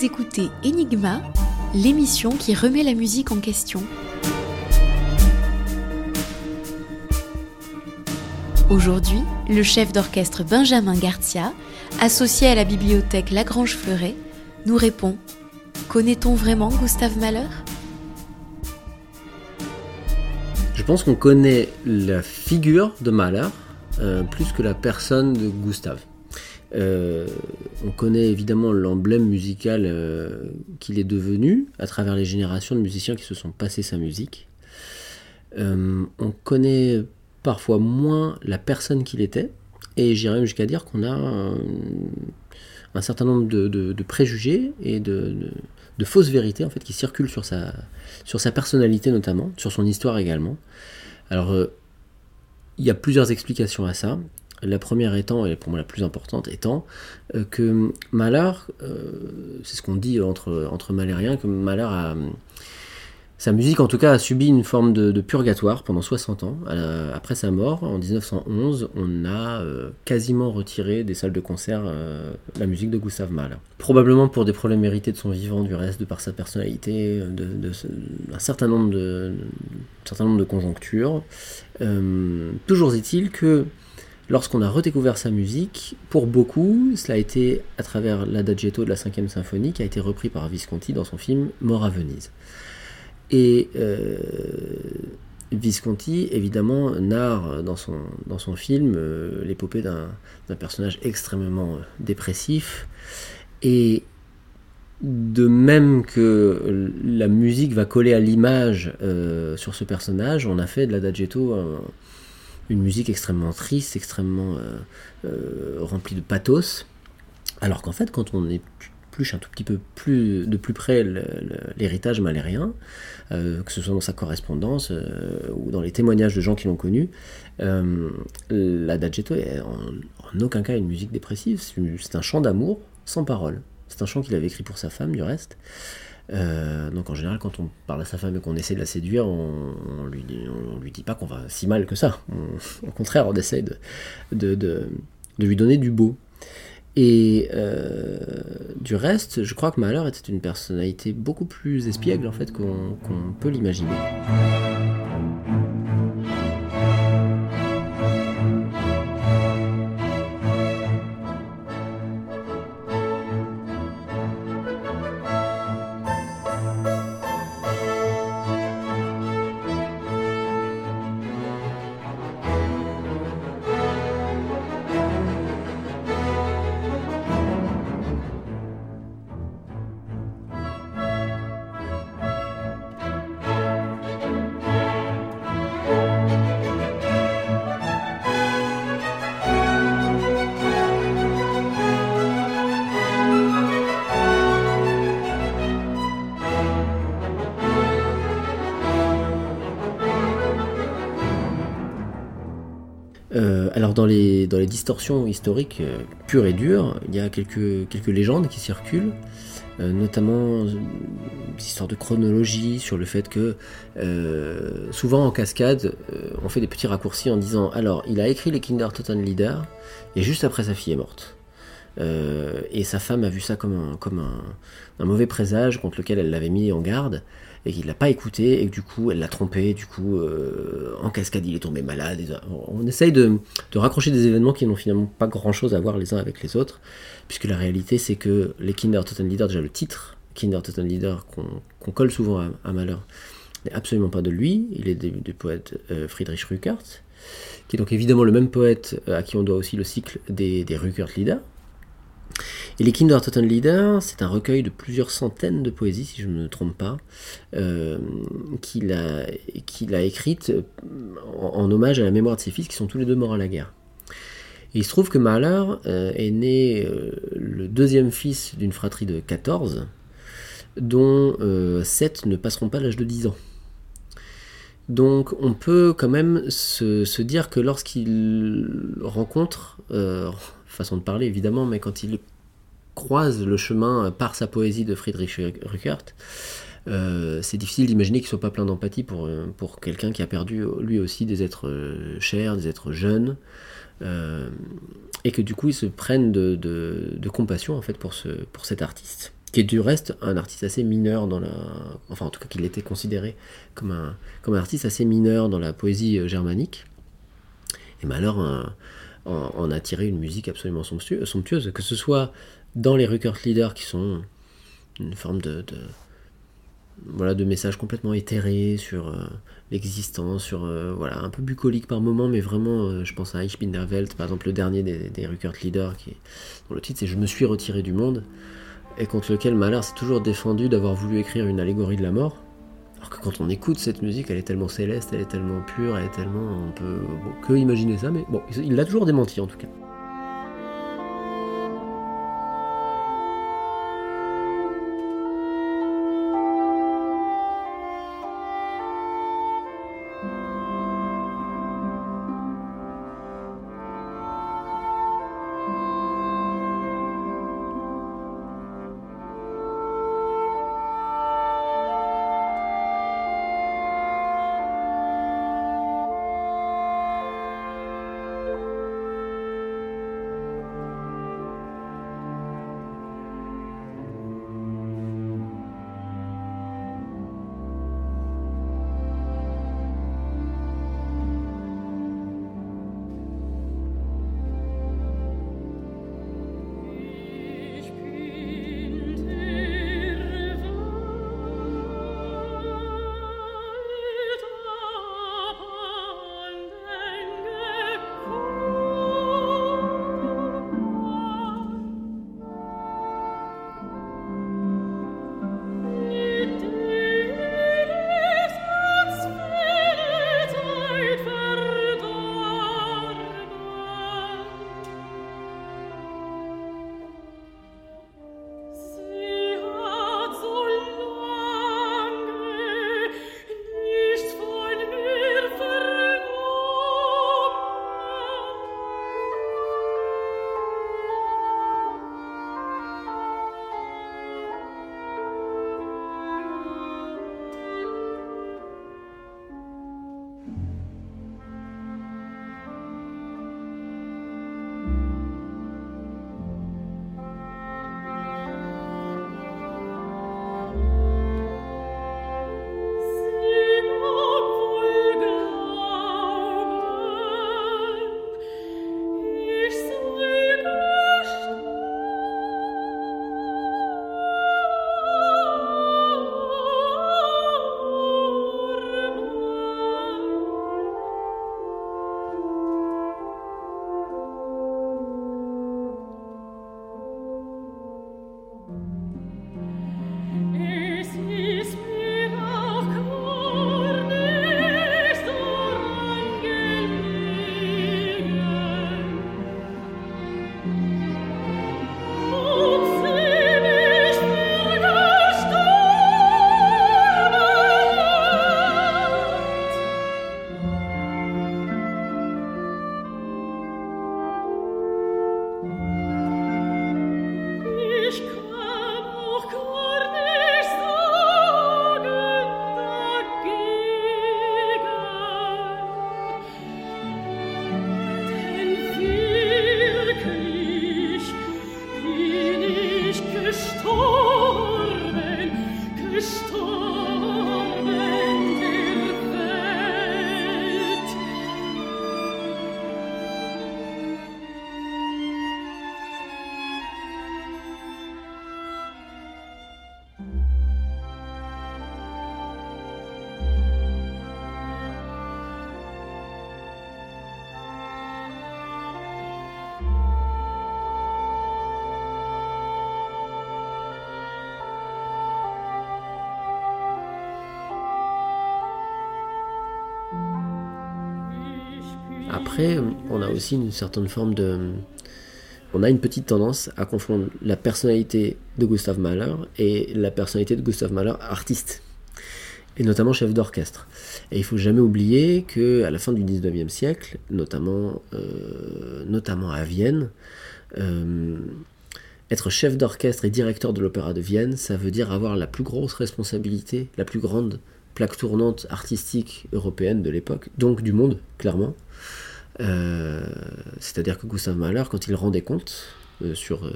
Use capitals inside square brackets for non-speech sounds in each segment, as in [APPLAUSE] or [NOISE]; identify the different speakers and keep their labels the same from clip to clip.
Speaker 1: Écoutez Enigma, l'émission qui remet la musique en question. Aujourd'hui, le chef d'orchestre Benjamin Garcia, associé à la bibliothèque Lagrange Fleuret, nous répond Connaît-on vraiment Gustave Mahler?
Speaker 2: Je pense qu'on connaît la figure de Mahler euh, plus que la personne de Gustave. Euh, on connaît évidemment l'emblème musical euh, qu'il est devenu à travers les générations de musiciens qui se sont passés sa musique. on connaît parfois moins la personne qu'il était, et j'irais jusqu'à dire qu'on a un, certain nombre de, préjugés et de, fausses vérités en fait qui circulent sur sur sa personnalité notamment, sur son histoire également. Alors il y a plusieurs explications à ça. La première étant, et pour moi la plus importante, étant euh, que Mahler, euh, c'est ce qu'on dit entre, entre malériens, que Mahler a, sa musique, en tout cas, a subi une forme de, purgatoire pendant 60 ans. après sa mort, en 1911, on a euh, quasiment retiré des salles de concert la musique de Gustav Mahler. Probablement pour des problèmes hérités de son vivant, du reste, de par sa personnalité, de, un, certain nombre de, certain nombre de conjonctures. Toujours est-il que lorsqu'on a redécouvert sa musique, pour beaucoup, cela a été à travers l'adagietto de la 5 symphonie qui a été repris par Visconti dans son film Mort à Venise. Et euh, Visconti, évidemment, narre dans son, film euh, l'épopée d'un personnage extrêmement euh, dépressif. Et de même que la musique va coller à l'image sur ce personnage, on a fait de la Dagetto une musique extrêmement triste, extrêmement remplie de pathos. Alors qu'en fait, quand on est un tout petit peu plus de plus près l'héritage malérien, euh, que ce soit dans sa correspondance euh, ou dans les témoignages de gens qui l'ont connu. Euh, la Dagetto est en, aucun cas une musique dépressive, c'est un chant d'amour sans parole. C'est un chant qu'il avait écrit pour sa femme, du reste. Donc en général, quand on parle à sa femme et qu'on essaie de la séduire, on, on lui, dit pas qu'on va si mal que ça. au contraire, on essaie de lui donner du beau. Et euh, du reste, je crois que Mahler était une personnalité beaucoup plus espiègle en fait qu'on peut l'imaginer. Historiques euh, pures et dures, il y a quelques, légendes qui circulent, euh, notamment des histoires de chronologie sur le fait que euh, souvent en cascade, on fait des petits raccourcis en disant alors il a écrit les Kinder Totten Leader et juste après sa fille est morte. et sa femme a vu ça comme un mauvais présage contre lequel elle l'avait mis en garde et qu'il l'a pas écouté et que du coup elle l'a trompé, du coup euh, en cascade il est tombé malade. on essaye de, raccrocher des événements qui n'ont finalement pas grand chose à voir les uns avec les autres, puisque la réalité c'est que les Kinder Toten Leader, déjà le titre Kinder Toten Leader qu'on colle souvent à, Malheur, n'est absolument pas de lui, il est du, poète euh, Friedrich Rückert, qui est donc évidemment le même poète euh, à qui on doit aussi le cycle des, des Rückert et les Kinder Leader, c'est un recueil de plusieurs centaines de poésies, si je ne me trompe pas, euh, qu'il a, a écrites en, hommage à la mémoire de ses fils qui sont tous les deux morts à la guerre. Et il se trouve que Mahler euh, est né euh, le deuxième fils d'une fratrie de 14, dont 7 ne passeront pas l'âge de 10 ans. Donc on peut quand même se dire que lorsqu'il rencontre, façon de parler évidemment, mais quand il croise le chemin par sa poésie de Friedrich Rückert, euh, c'est difficile d'imaginer qu'il soit pas plein d'empathie pour, euh, pour quelqu'un qui a perdu lui aussi des êtres euh, chers, des êtres jeunes, et que du coup il se prenne de, compassion en fait pour, ce, pour cet artiste, qui
Speaker 3: est du reste un artiste assez mineur dans la. Enfin, en tout cas, qu'il était considéré comme un, comme un artiste assez mineur dans la poésie germanique. Et Malheur en, a tiré une musique absolument somptueuse, que ce soit dans les record leaders qui sont une forme de, voilà, de messages complètement éthérés sur euh, l'existence, sur euh, voilà, un peu bucolique par moment, mais vraiment, je pense à Ich bin der Welt, par exemple, le dernier des, des Leaders, dont le titre c'est Je me suis retiré du monde et contre lequel Mahler s'est toujours défendu d'avoir voulu écrire une allégorie de la mort. Alors que quand on écoute cette musique, elle est tellement céleste, elle est tellement pure, elle est tellement. On peut que imaginer ça, mais bon, il l'a toujours démenti en tout cas. Après, on a aussi une certaine forme de. On a une petite tendance à confondre la personnalité de Gustav Mahler et la personnalité de Gustav Mahler artiste, et notamment chef d'orchestre. Et il faut jamais oublier que à la fin du 19e siècle, notamment, euh, notamment à Vienne, euh, être chef d'orchestre et directeur de l'opéra de Vienne, ça veut dire avoir la plus grosse responsabilité, la plus grande plaque tournante artistique européenne de l'époque, donc du monde, clairement. Euh, c'est-à-dire que Gustav Mahler, quand il rendait compte,
Speaker 2: sur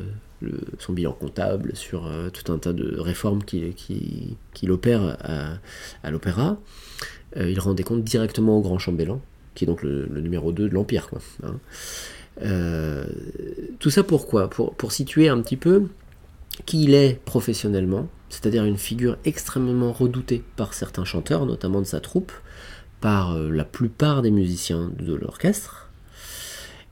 Speaker 2: son bilan comptable, sur tout un tas de réformes qu'il opère à, l'opéra. il rend des comptes directement au grand chambellan, qui est donc le, numéro 2 de l'Empire. Hein. tout ça pourquoi? Pour, pour situer un petit peu qui il est professionnellement, c'est-à-dire une figure extrêmement redoutée par certains chanteurs, notamment de sa troupe, par euh, la plupart des musiciens de l'orchestre.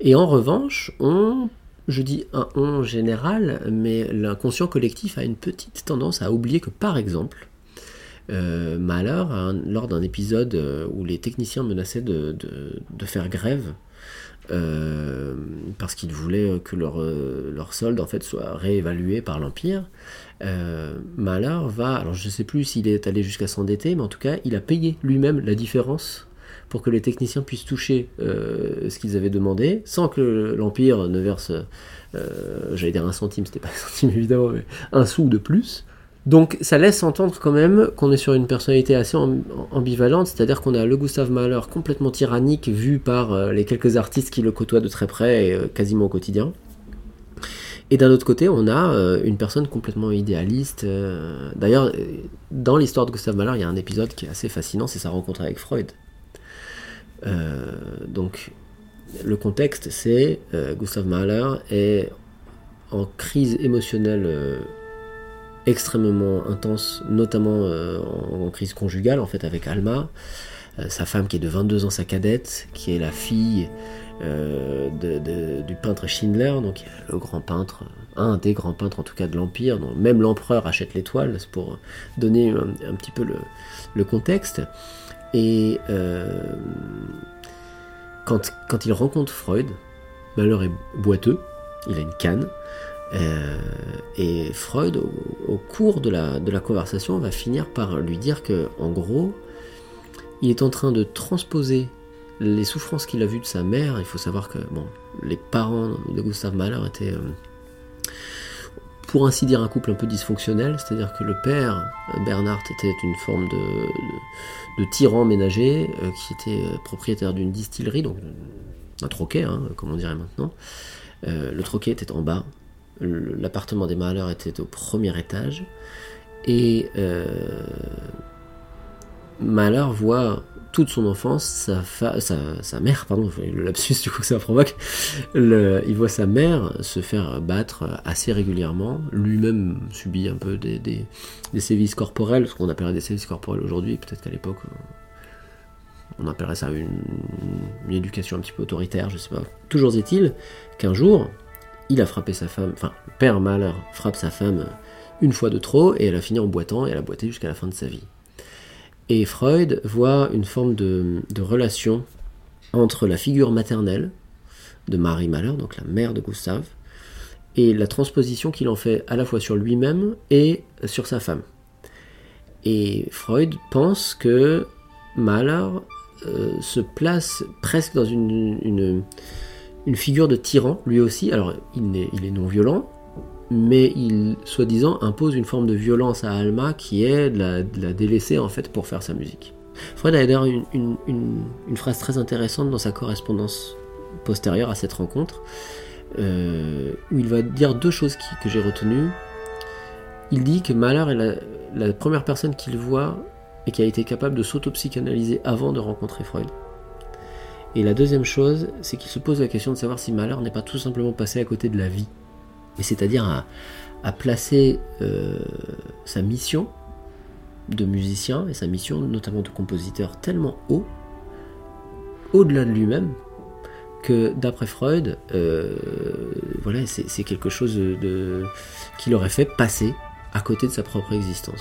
Speaker 2: Et en revanche, on, je dis un on général, mais l'inconscient collectif a une petite tendance à oublier que par exemple, euh, Mahler, lors d'un épisode euh, où les techniciens menaçaient de faire grève euh, parce qu'ils voulaient que leur, euh, leur solde en fait soit réévalué par l'Empire. Euh, Mahler va, alors je ne sais plus s'il est allé jusqu'à s'endetter, mais en tout cas il a payé lui-même la différence pour que les techniciens puissent toucher ce qu'ils avaient demandé, sans que l'Empire ne verse, j'allais dire un centime, c'était pas un centime évidemment, mais un sou de plus. Donc ça laisse entendre quand même qu'on est sur une personnalité assez ambivalente, c'est-à-dire qu'on a le Gustav Mahler complètement tyrannique vu par euh, les quelques artistes qui le côtoient de très près et euh, quasiment au quotidien. Et d'un autre côté, on a euh, une personne complètement idéaliste. D'ailleurs, dans l'histoire de Gustav Mahler, il y a un épisode qui est assez fascinant, c'est sa rencontre avec Freud. donc, le contexte, c'est Gustav Mahler est en crise émotionnelle extrêmement intense, notamment euh, en, crise conjugale en fait avec Alma, euh, sa femme qui est de 22 ans, sa cadette, qui est la fille euh, du peintre Schindler, donc le grand peintre, un des grands peintres en tout cas de l'Empire, dont même l'empereur achète l'étoile, c'est pour donner un, petit peu le, contexte. Et quand, quand il rencontre Freud, Malheur est boiteux, il a une canne, euh, et Freud, au, cours de la, conversation, va finir par lui dire que, en gros, il est en train de transposer les souffrances qu'il a vues de sa mère. Il faut savoir que bon, les parents de Gustave Mahler étaient, euh, pour ainsi dire, un couple un peu dysfonctionnel. C'est-à-dire que le père, Bernard, était une forme de, tyran ménager euh, qui était propriétaire d'une distillerie, donc un troquet, hein, comme on dirait maintenant. le troquet était en bas, L'appartement des Mahler était au premier étage. Et euh, Mahler voit toute son enfance, sa, sa, mère, pardon, le lapsus du coup que ça provoque, il voit sa mère se faire battre assez régulièrement, lui-même subit un peu des, des, sévices corporels, ce qu'on appellerait des sévices corporels aujourd'hui, peut-être qu'à l'époque on appellerait ça une, une, éducation un petit peu autoritaire, je sais pas. Toujours est-il qu'un jour, il a frappé sa femme, enfin, père Mahler frappe sa femme une fois de trop, et elle a fini en boitant, et elle a boité jusqu'à la fin de sa vie. Et Freud voit une forme de, relation entre la figure maternelle de Marie Mahler, donc la mère de Gustave, et la transposition qu'il en fait à la fois sur lui-même et sur sa femme. Et Freud pense que Mahler euh, se place presque dans une figure de tyran, lui aussi. Alors, il est, non violent, mais il, soi-disant, impose une forme de violence à Alma qui est de la, délaisser en fait pour faire sa musique. Freud a d'ailleurs une, une, phrase très intéressante dans sa correspondance postérieure à cette rencontre, euh, où il va dire deux choses que j'ai retenues. Il dit que Mahler est la, la première personne qu'il voit et qui a été capable de s'auto-psychanalyser avant de rencontrer Freud. Et la deuxième chose, c'est qu'il se pose la question de savoir si Malheur n'est pas tout simplement passé à côté de la vie. Et c'est-à-dire à, placer euh, sa mission de musicien et sa mission notamment de compositeur tellement haut, au-delà de lui-même, que d'après Freud, euh, voilà, c'est quelque chose qui l'aurait fait passer à côté de sa propre existence.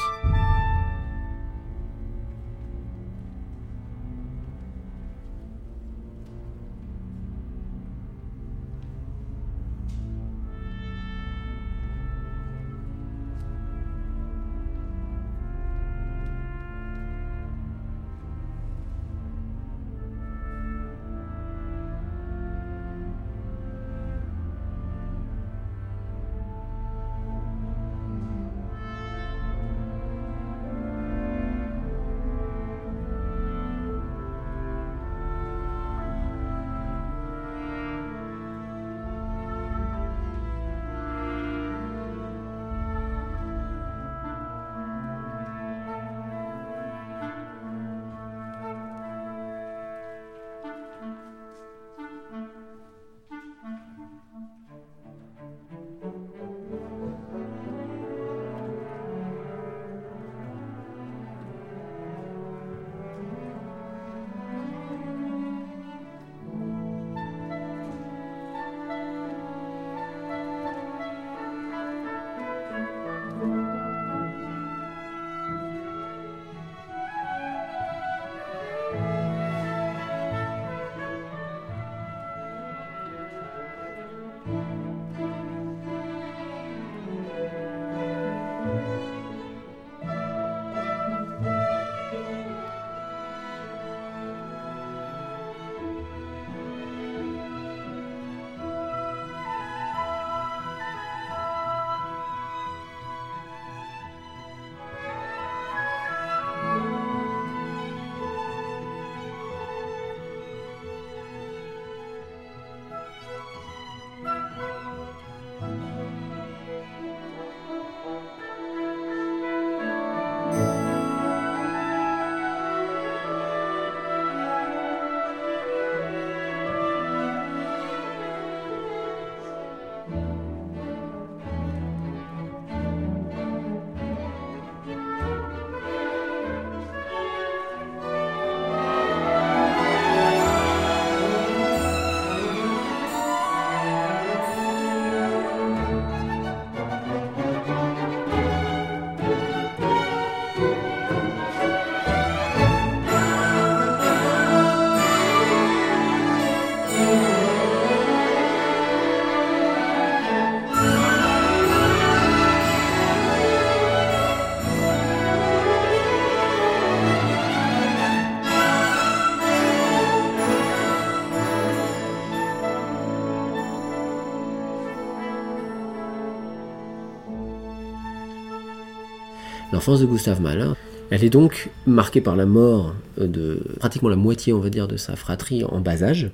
Speaker 2: L'enfance de Gustave Mahler, elle est donc marquée par la mort de pratiquement la moitié, on va dire, de sa fratrie en bas âge.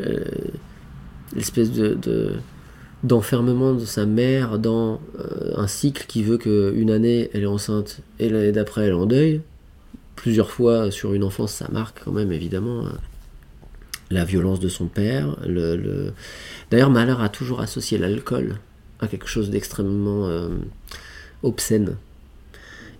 Speaker 2: Euh, l'espèce de, d'enfermement de sa mère dans euh, un cycle qui veut qu'une année elle est enceinte et l'année d'après elle est en deuil. Plusieurs fois sur une enfance, ça marque quand même évidemment hein. la violence de son père. Le, D'ailleurs, Mahler a toujours associé l'alcool à quelque chose d'extrêmement euh, obscène.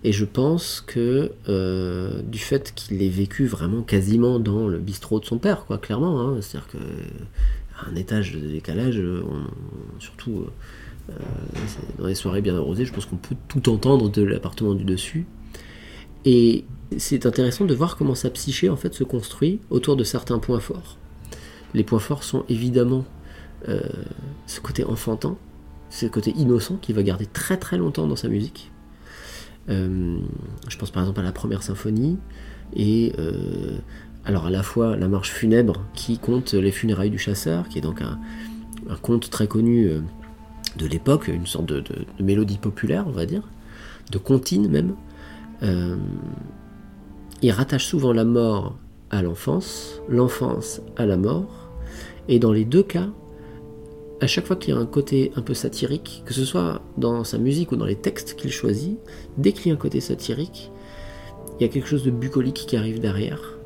Speaker 2: Et je pense que euh, du fait qu'il ait vécu vraiment quasiment dans le bistrot de son père, quoi, clairement, hein, c'est-à-dire qu'un étage de décalage, surtout euh, dans les soirées bien arrosées, je pense qu'on peut tout entendre de l'appartement du dessus. Et c'est intéressant de voir comment sa psyché en fait se construit autour de certains points forts. Les points forts sont évidemment euh, ce côté enfantin, ce côté innocent qui va garder très très longtemps dans sa musique je pense par exemple à la première symphonie et euh, alors à la fois la marche funèbre qui compte les funérailles du chasseur, qui est donc un, conte très connu euh, de l'époque, une sorte de, mélodie populaire, on va dire, de comptine même. il rattache souvent la mort à l'enfance, l'enfance à la mort, et dans les deux cas, à chaque fois qu'il y a un côté un peu satirique, que ce soit dans sa musique ou dans les textes qu'il choisit, dès un côté satirique, il y a quelque chose de bucolique qui arrive derrière.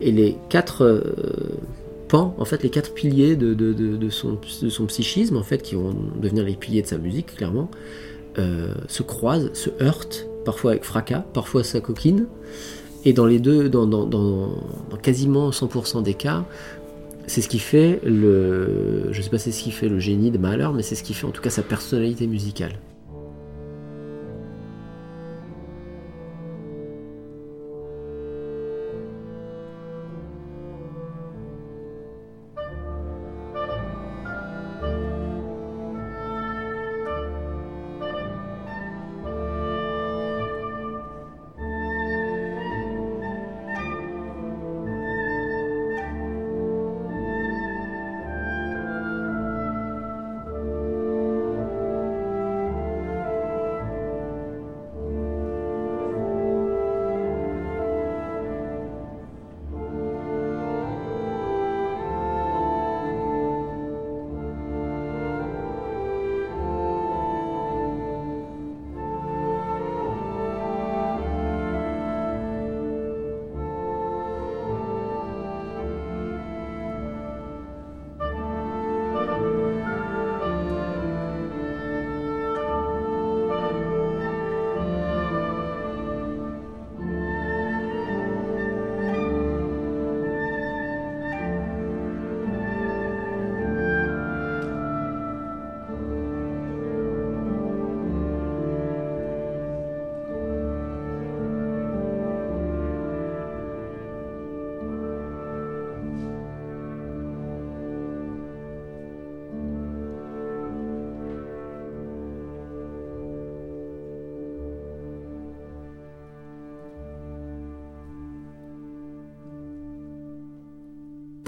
Speaker 2: Et les quatre euh, pans, en fait, les quatre piliers de, son, psychisme, en fait, qui vont devenir les piliers de sa musique, clairement, euh, se croisent, se heurtent, parfois avec fracas, parfois sa coquine. Et dans les deux, dans quasiment 100% des cas, c'est ce qui fait le. Je sais pas c'est ce qui fait le génie de Mahler, mais c'est ce qui fait en tout cas sa personnalité musicale.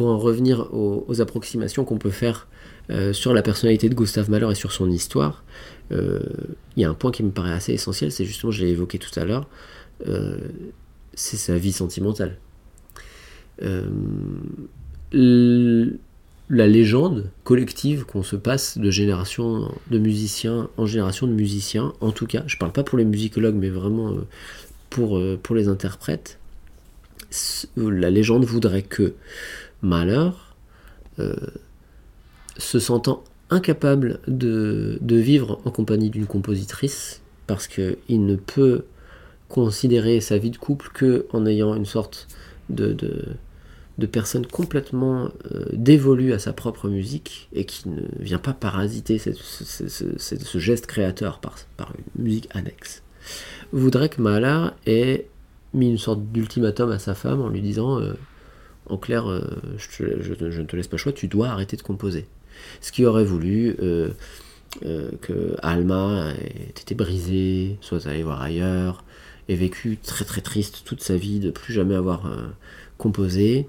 Speaker 2: Pour en revenir aux, approximations qu'on peut faire euh, sur la personnalité de Gustave Mahler et sur son histoire, euh, il y a un point qui me paraît assez essentiel, c'est justement, je l'ai évoqué tout à l'heure, euh, c'est sa vie sentimentale. la légende collective qu'on se passe de génération de musiciens en génération de musiciens, en tout cas, je parle pas pour les musicologues, mais vraiment pour, pour les interprètes, la légende voudrait que malheur, euh, se sentant incapable de, vivre en compagnie d'une compositrice, parce qu'il ne peut considérer sa vie de couple que en ayant une sorte de, de, personne complètement euh, dévolue à sa propre musique et qui ne vient pas parasiter ce, geste créateur par, par, une musique annexe. Voudrait que Mahler ait mis une sorte d'ultimatum à sa femme en lui disant euh, en clair, euh, je, ne te laisse pas choix, tu dois arrêter de composer. Ce qui aurait voulu euh, euh, que Alma ait été brisée, soit allée voir ailleurs, ait vécu très très triste toute sa vie de plus jamais avoir composé.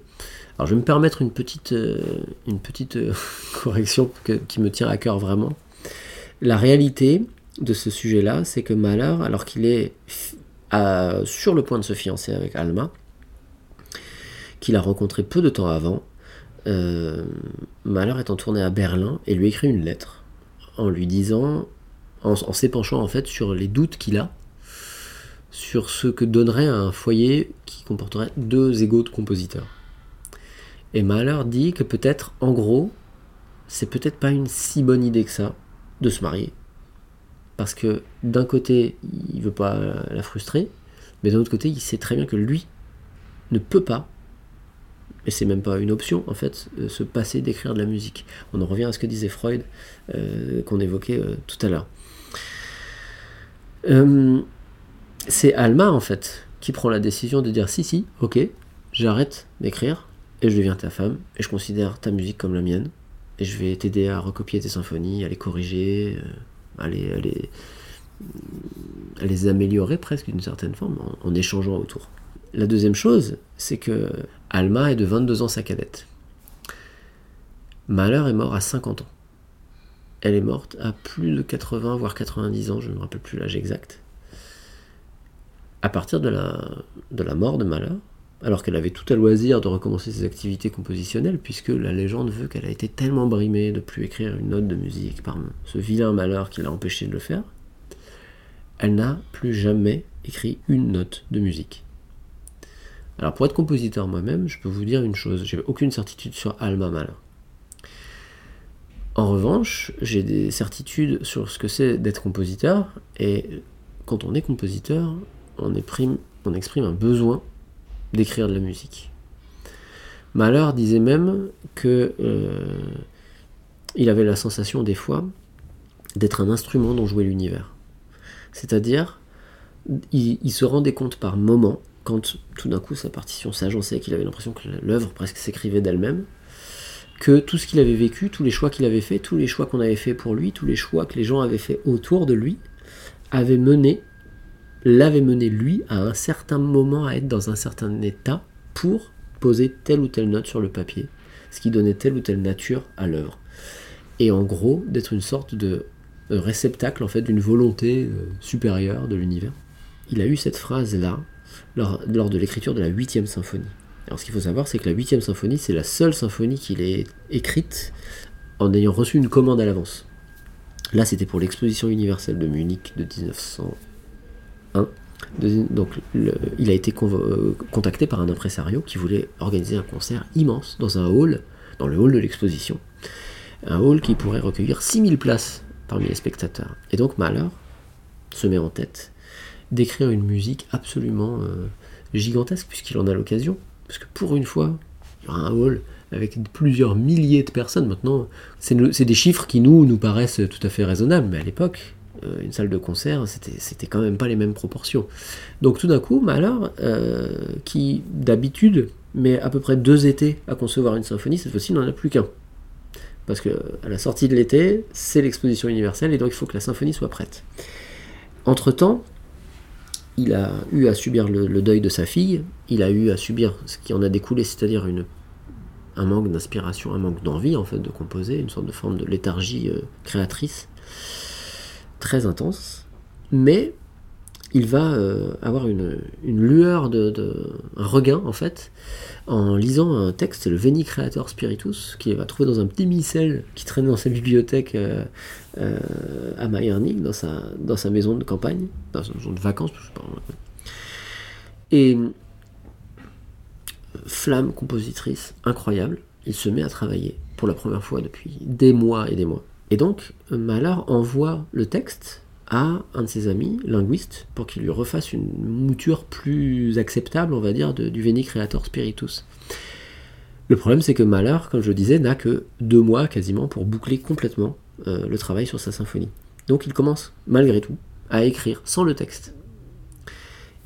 Speaker 2: Alors je vais me permettre une petite, une petite [LAUGHS] correction qui me tient à cœur vraiment. La réalité, de ce sujet-là, c'est que Mahler, alors qu'il est sur le point de se fiancer avec Alma, qu'il a rencontré peu de temps avant, euh, Mahler est en tournée à Berlin et lui écrit une lettre en lui disant, en, s'épanchant en fait sur les doutes qu'il a sur ce que donnerait un foyer qui comporterait deux égaux de compositeurs. Et Mahler dit que peut-être, en gros, c'est peut-être pas une si bonne idée que ça de se marier. Parce que d'un côté, il veut pas la frustrer, mais d'un autre côté, il sait très bien que lui ne peut pas, et c'est même pas une option en fait, euh, se passer d'écrire de la musique. On en revient à ce que disait Freud, euh, qu'on évoquait euh, tout à l'heure. c'est Alma en fait qui prend la décision de dire si si, ok, j'arrête d'écrire et je deviens ta femme et je considère ta musique comme la mienne et je vais t'aider à recopier tes symphonies, à les corriger, à les, améliorer presque d'une certaine forme en, échangeant autour. La deuxième chose, c'est que Alma est de 22 ans sa cadette. Mahler est mort à 50 ans. Elle est morte à plus de 80, voire 90 ans, je ne me rappelle plus l'âge exact. À partir de la, mort de Mahler, alors qu'elle avait tout à loisir de recommencer ses activités compositionnelles, puisque la légende veut qu'elle a été tellement brimée de plus écrire une note de musique par ce vilain malheur qui l'a empêché de le faire, elle n'a plus jamais écrit une note de musique. Alors pour être compositeur moi-même, je peux vous dire une chose, j'ai aucune certitude sur Alma Mahler. En revanche, j'ai des certitudes sur ce que c'est d'être compositeur, et quand on est compositeur, on exprime un besoin d'écrire de la musique. Mahler disait même que euh, il avait la sensation des fois d'être un instrument dont jouait l'univers. C'est-à-dire, il, se rendait compte par moments, quand tout d'un coup sa partition s'agençait, qu'il avait l'impression que l'œuvre presque s'écrivait d'elle-même, que tout ce qu'il avait vécu, tous les choix qu'il avait fait, tous les choix qu'on avait fait pour lui, tous les choix que les gens avaient fait autour de lui, avaient mené l'avait mené lui à un certain moment à être dans un certain état pour poser telle ou telle note sur le papier, ce qui donnait telle ou telle nature à l'œuvre. Et en gros, d'être une sorte de réceptacle en fait d'une volonté euh, supérieure de l'univers. Il a eu cette phrase-là lors, de l'écriture de la huitième symphonie. Alors ce qu'il faut savoir, c'est que la huitième symphonie, c'est la seule symphonie qu'il ait écrite en ayant reçu une commande à l'avance. Là, c'était pour l'exposition universelle de Munich de 1900 donc, il a été euh, contacté par un impresario qui voulait organiser un concert immense dans un hall, dans le hall de l'exposition. Un hall qui pourrait recueillir 6000 places parmi les spectateurs. Et donc Mahler se met en tête d'écrire une musique absolument euh, gigantesque, puisqu'il en a l'occasion. Parce que pour une fois, il y aura un hall avec plusieurs milliers de personnes. Maintenant, c'est des chiffres qui nous, nous paraissent tout à fait raisonnables, mais à l'époque, euh, une salle de concert, c'était quand même pas les mêmes proportions. Donc tout d'un coup, Mahler, euh, qui d'habitude met à peu près deux étés à concevoir une symphonie, cette fois-ci, il n'en a plus qu'un. Parce que à la sortie de l'été, c'est l'exposition universelle, et donc il faut que la symphonie soit prête. Entre-temps, il a eu à subir le, deuil de sa fille, il a eu à subir ce qui en a découlé, c'est-à-dire un manque d'inspiration, un manque d'envie en fait de composer, une sorte de forme de léthargie euh, créatrice très intense, mais il va euh, avoir une, lueur de, un regain en fait en lisant un texte, le Veni Creator Spiritus, qu'il va trouver dans un petit missel qui traînait dans sa bibliothèque euh, euh, à Mayernig, dans sa, maison de campagne, dans sa maison de vacances, je sais pas. Et flamme compositrice incroyable, il se met à travailler pour la première fois depuis des mois et des mois et donc, Mahler envoie le texte à un de ses amis, linguiste, pour qu'il lui refasse une mouture plus acceptable, on va dire, du Veni Creator Spiritus. Le problème, c'est que Mahler, comme je le disais, n'a que deux mois quasiment pour boucler complètement euh, le travail sur sa symphonie. Donc il commence, malgré tout, à écrire sans le texte.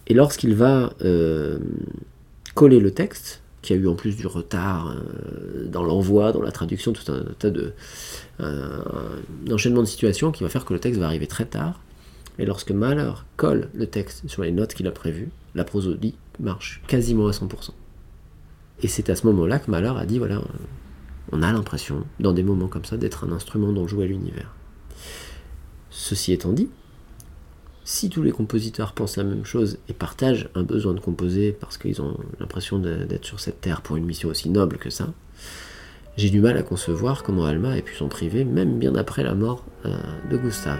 Speaker 2: Et lorsqu'il va euh, coller le texte, qui a eu en plus du retard euh, dans l'envoi, dans la traduction, tout un tas de, de situations qui va faire que le texte va arriver très tard. Et lorsque Mahler colle le texte sur les notes qu'il a prévues, la prosodie marche quasiment à 100%. Et c'est à ce moment-là que Mahler a dit voilà, on a l'impression, dans des moments comme ça, d'être un instrument dont jouait l'univers. Ceci étant dit, si tous les compositeurs pensent la même chose et partagent un besoin de composer parce qu'ils ont l'impression d'être sur cette terre pour une mission aussi noble que ça, j'ai du mal à concevoir comment Alma ait pu s'en priver, même bien après la mort euh, de Gustave.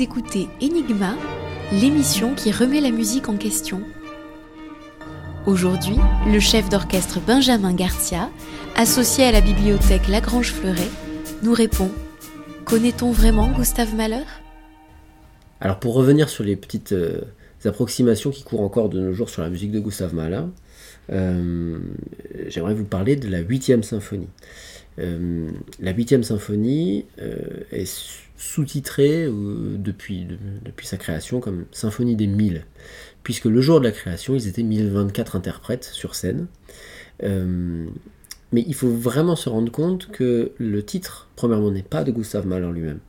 Speaker 1: Écoutez Enigma, l'émission qui remet la musique en question. Aujourd'hui, le chef d'orchestre Benjamin Garcia, associé à la bibliothèque Lagrange Fleuret, nous répond Connaît-on vraiment Gustave Mahler?
Speaker 2: Alors pour revenir sur les petites euh, approximations qui courent encore de nos jours sur la musique de Gustave Mahler, euh, j'aimerais vous parler de la huitième symphonie. Euh, la huitième symphonie est sous-titrée depuis, depuis sa création comme Symphonie des Mille, puisque le jour de la création, ils étaient 1024 interprètes sur scène. Euh, mais il faut vraiment se rendre compte que le titre, premièrement, n'est pas de Gustave Mahler lui-même.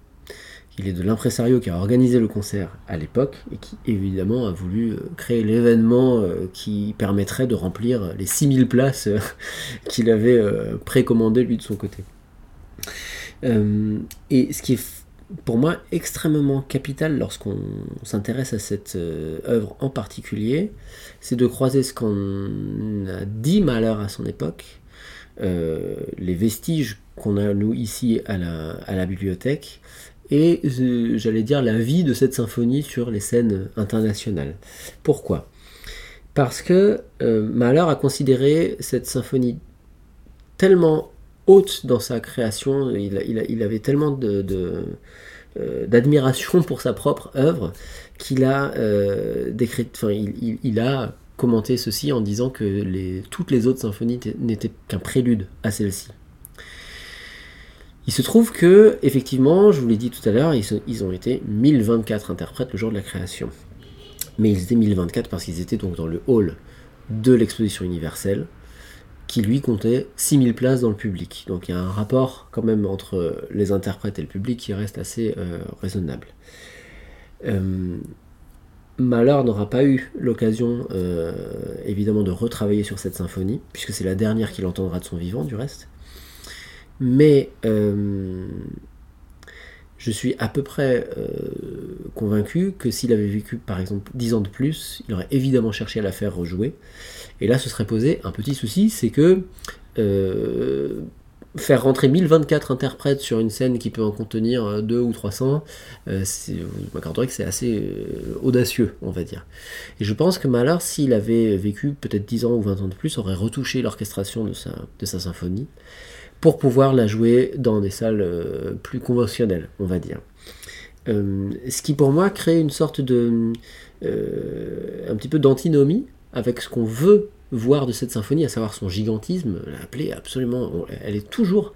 Speaker 2: Il est de l'impresario qui a organisé le concert à l'époque et qui évidemment a voulu euh, créer l'événement euh, qui permettrait de remplir les 6000 places [LAUGHS] qu'il avait précommandées lui de son côté. et ce qui est pour moi extrêmement capital lorsqu'on s'intéresse à cette euh, œuvre en particulier, c'est de croiser ce qu'on a dit Mahler à son époque, euh, les vestiges qu'on a nous ici à la bibliothèque, et euh, j'allais dire la vie de cette symphonie sur les scènes internationales. Pourquoi? Parce que Mahler a considéré cette symphonie tellement haute dans sa création, il, avait tellement euh, d'admiration pour sa propre œuvre qu'il a euh, enfin, il, a commenté ceci en disant que toutes les autres symphonies n'étaient qu'un prélude à celle-ci. Il se trouve que, effectivement, je vous l'ai dit tout à l'heure, ils, ont été 1024 interprètes le jour de la création. Mais ils étaient 1024 parce qu'ils étaient donc dans le hall de l'exposition universelle, qui lui comptait 6000 places dans le public. Donc il y a un rapport quand même entre les interprètes et le public qui reste assez euh, raisonnable. Euh, Mahler n'aura pas eu l'occasion euh, évidemment de retravailler sur cette symphonie, puisque c'est la dernière qu'il entendra de son vivant du reste. Mais je suis à peu près convaincu que s'il avait vécu par exemple 10 ans de plus, il aurait évidemment cherché à la faire rejouer. Et là, ce serait posé un petit souci, c'est que euh, faire rentrer 1024 interprètes sur une scène qui peut en contenir 2 ou 300, euh, vous m'accorderez que c'est assez euh, audacieux, on va dire. Et je pense que Mahler, s'il avait vécu peut-être 10 ans ou 20 ans de plus, aurait retouché l'orchestration de sa, de sa symphonie pour pouvoir la jouer dans des salles plus conventionnelles, on va dire. ce qui pour moi crée une sorte de... un petit peu d'antinomie avec ce qu'on veut voir de cette symphonie, à savoir son gigantisme, l'appelée absolument, elle est toujours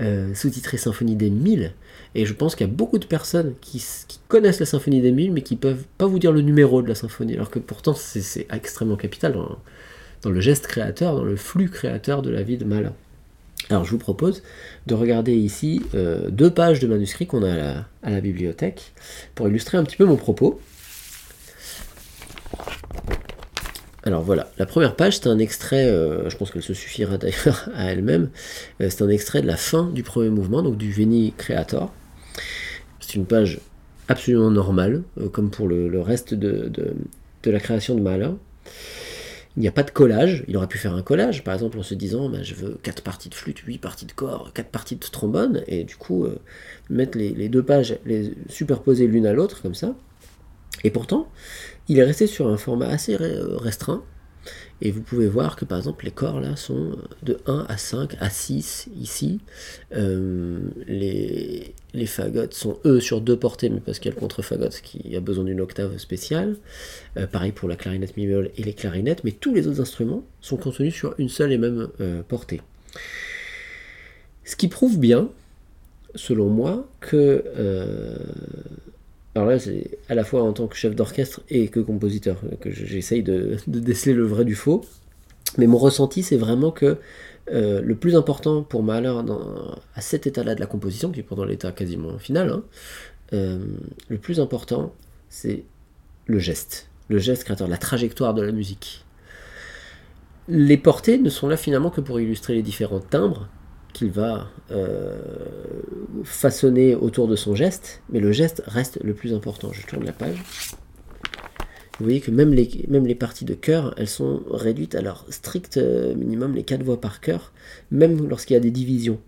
Speaker 2: euh, sous-titrée Symphonie des Mille, et je pense qu'il y a beaucoup de personnes qui, connaissent la Symphonie des Mille, mais qui peuvent pas vous dire le numéro de la symphonie, alors que pourtant c'est extrêmement capital dans, le geste créateur, dans le flux créateur de la vie de Mahler. Alors je vous propose de regarder ici euh, deux pages de manuscrits qu'on a à la, bibliothèque pour illustrer un petit peu mon propos. Alors voilà, la première page, c'est un extrait, euh, je pense qu'elle se suffira d'ailleurs [LAUGHS] à elle-même, euh, c'est un extrait de la fin du premier mouvement, donc du Veni Creator. C'est une page absolument normale, comme pour le, reste de, la création de Mahler. Il n'y a pas de collage. Il aurait pu faire un collage, par exemple, en se disant bah, je veux 4 parties de flûte, 8 parties de corps, 4 parties de trombone, et du coup, euh, mettre les, deux pages, les superposer l'une à l'autre, comme ça. Et pourtant, il est resté sur un format assez restreint, et vous pouvez voir que par exemple les corps là sont de 1 à 5 à 6 ici. Euh, les, les fagots sont eux sur deux portées, mais parce qu'il y a le contre-fagot qui a besoin d'une octave spéciale. Euh, pareil pour la clarinette mi et les clarinettes, mais tous les autres instruments sont contenus sur une seule et même euh, portée. Ce qui prouve bien, selon moi, que alors là, c'est à la fois en tant que chef d'orchestre et que compositeur que j'essaye de, déceler le vrai du faux. Mais mon ressenti, c'est vraiment que euh, le plus important pour Mahler à cet état-là de la composition, qui est pendant l'état quasiment final, hein, euh, le plus important, c'est le geste. Le geste créateur, la trajectoire de la musique. Les portées ne sont là finalement que pour illustrer les différents timbres qu'il va euh, façonner autour de son geste, mais le geste reste le plus important. Je tourne la page. Vous voyez que même les, parties de chœur, elles sont réduites à leur strict euh, minimum, les quatre voix par chœur, même lorsqu'il y a des divisions.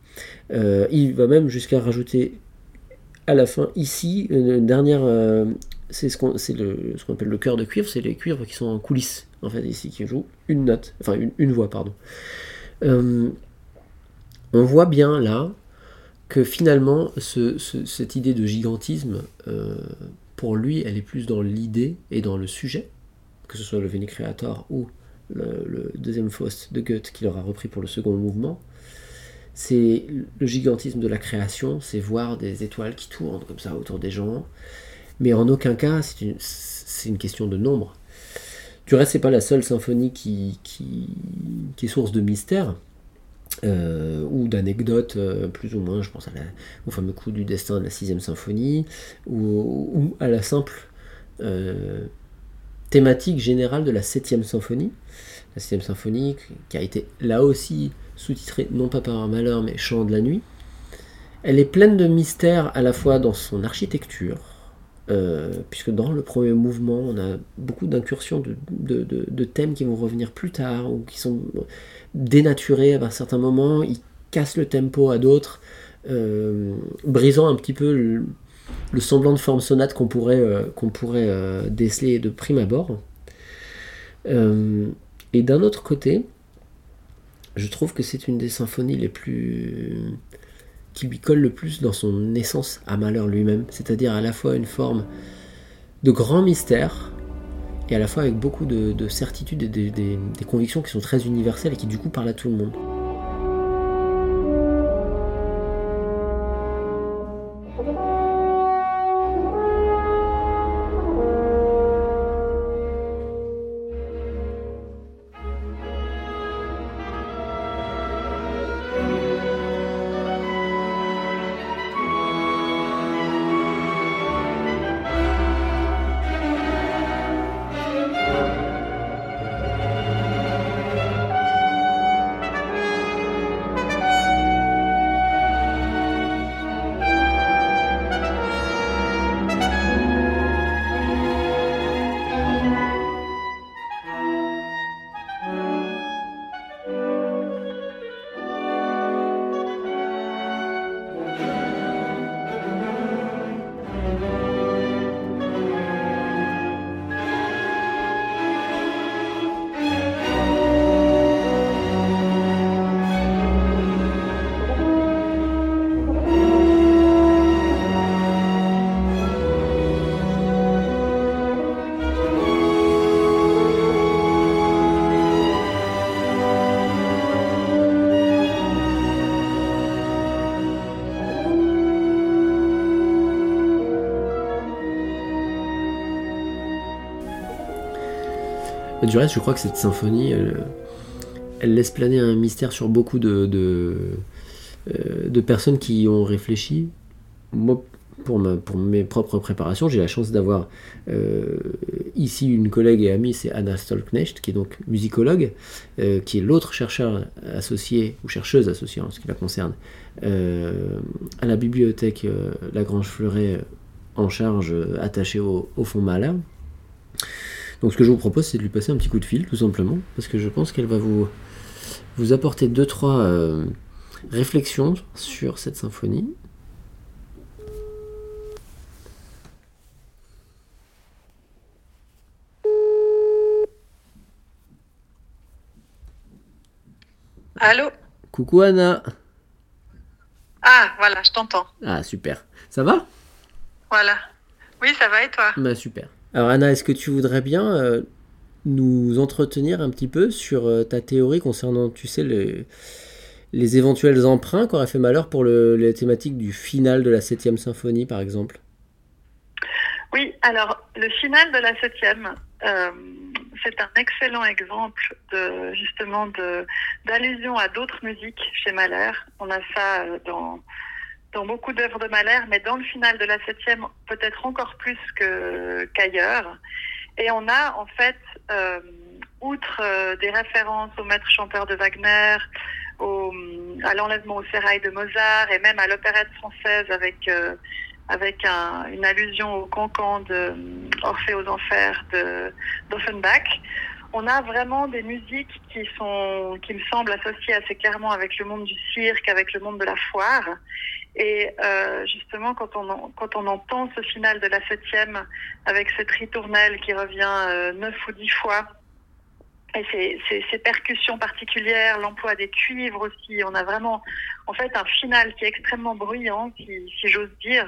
Speaker 2: Euh, il va même jusqu'à rajouter à la fin, ici, une dernière... c'est ce qu'on appelle le chœur de cuivre, c'est les cuivres qui sont en coulisses, en fait, ici, qui jouent une note, enfin une voix, pardon on voit bien là que finalement, cette idée de gigantisme, euh, pour lui, elle est plus dans l'idée et dans le sujet, que ce soit le Veni Creator ou le, deuxième Faust de Goethe qu'il aura repris pour le second mouvement. C'est le gigantisme de la création, c'est voir des étoiles qui tournent comme ça autour des gens, mais en aucun cas c'est une, question de nombre. Du reste, c'est pas la seule symphonie qui, qui est source de mystère. Euh, ou d'anecdotes euh, plus ou moins, je pense à au fameux coup du destin de la sixième symphonie, ou, à la simple euh, thématique générale de la septième symphonie. La septième symphonie qui a été là aussi sous-titrée non pas par un malheur mais Chant de la nuit. Elle est pleine de mystères à la fois dans son architecture, puisque dans le premier mouvement, on a beaucoup d'incursions de, thèmes qui vont revenir plus tard, ou qui sont dénaturé à un certain moment, il casse le tempo à d'autres, euh, brisant un petit peu le, semblant de forme sonate qu'on pourrait, euh, euh, déceler de prime abord. et d'un autre côté, je trouve que c'est une des symphonies les plus qui lui colle le plus dans son essence à Malheur lui-même, c'est-à-dire à la fois une forme de grand mystère, et à la fois avec beaucoup de, certitudes et des convictions qui sont très universelles et qui du coup parlent à tout le monde. Du reste, je crois que cette symphonie, elle, laisse planer un mystère sur beaucoup de, de, personnes qui y ont réfléchi. Moi, pour, mes propres préparations, j'ai la chance d'avoir euh, ici une collègue et amie, c'est Anna Stolknecht, qui est donc musicologue, euh, qui est l'autre chercheur associé, ou chercheuse associée en ce qui la concerne, euh, à la bibliothèque Lagrange Fleuret en charge, attachée au, au fond Malin. Donc ce que je vous propose, c'est de lui passer un petit coup de fil, tout simplement, parce que je pense qu'elle va vous, vous apporter deux, trois réflexions sur cette symphonie.
Speaker 4: Allô?
Speaker 2: Coucou Anna.
Speaker 4: Ah, voilà, je t'entends.
Speaker 2: Ah, super. Ça va?
Speaker 4: Voilà. Oui, ça va et toi?
Speaker 2: Bah, super. Alors Anna, est-ce que tu voudrais bien euh, nous entretenir un petit peu sur euh, ta théorie concernant, tu sais, les, éventuels emprunts qu'aurait fait Malheur pour le, les thématiques du final de la 7 symphonie, par exemple?
Speaker 4: Oui, alors le final de la 7 euh, c'est un excellent exemple de justement d'allusion à d'autres musiques chez Mahler. On a ça euh, dans dans beaucoup d'œuvres de Mahler, mais dans le final de la septième, peut-être encore plus qu'ailleurs. Et on a en fait, euh, outre euh, des références au maître chanteur de Wagner, à l'enlèvement au sérail de Mozart et même à l'opérette française avec euh, avec un, une allusion au cancan de Orphée aux Enfers d'Offenbach. On a vraiment des musiques qui sont, qui me semblent associées assez clairement avec le monde du cirque, avec le monde de la foire. Et euh, justement, quand on, quand on entend ce final de la septième avec cette ritournelle qui revient euh, neuf ou dix fois, et ces, percussions particulières, l'emploi des cuivres aussi, on a vraiment en fait un final qui est extrêmement bruyant, si, j'ose dire.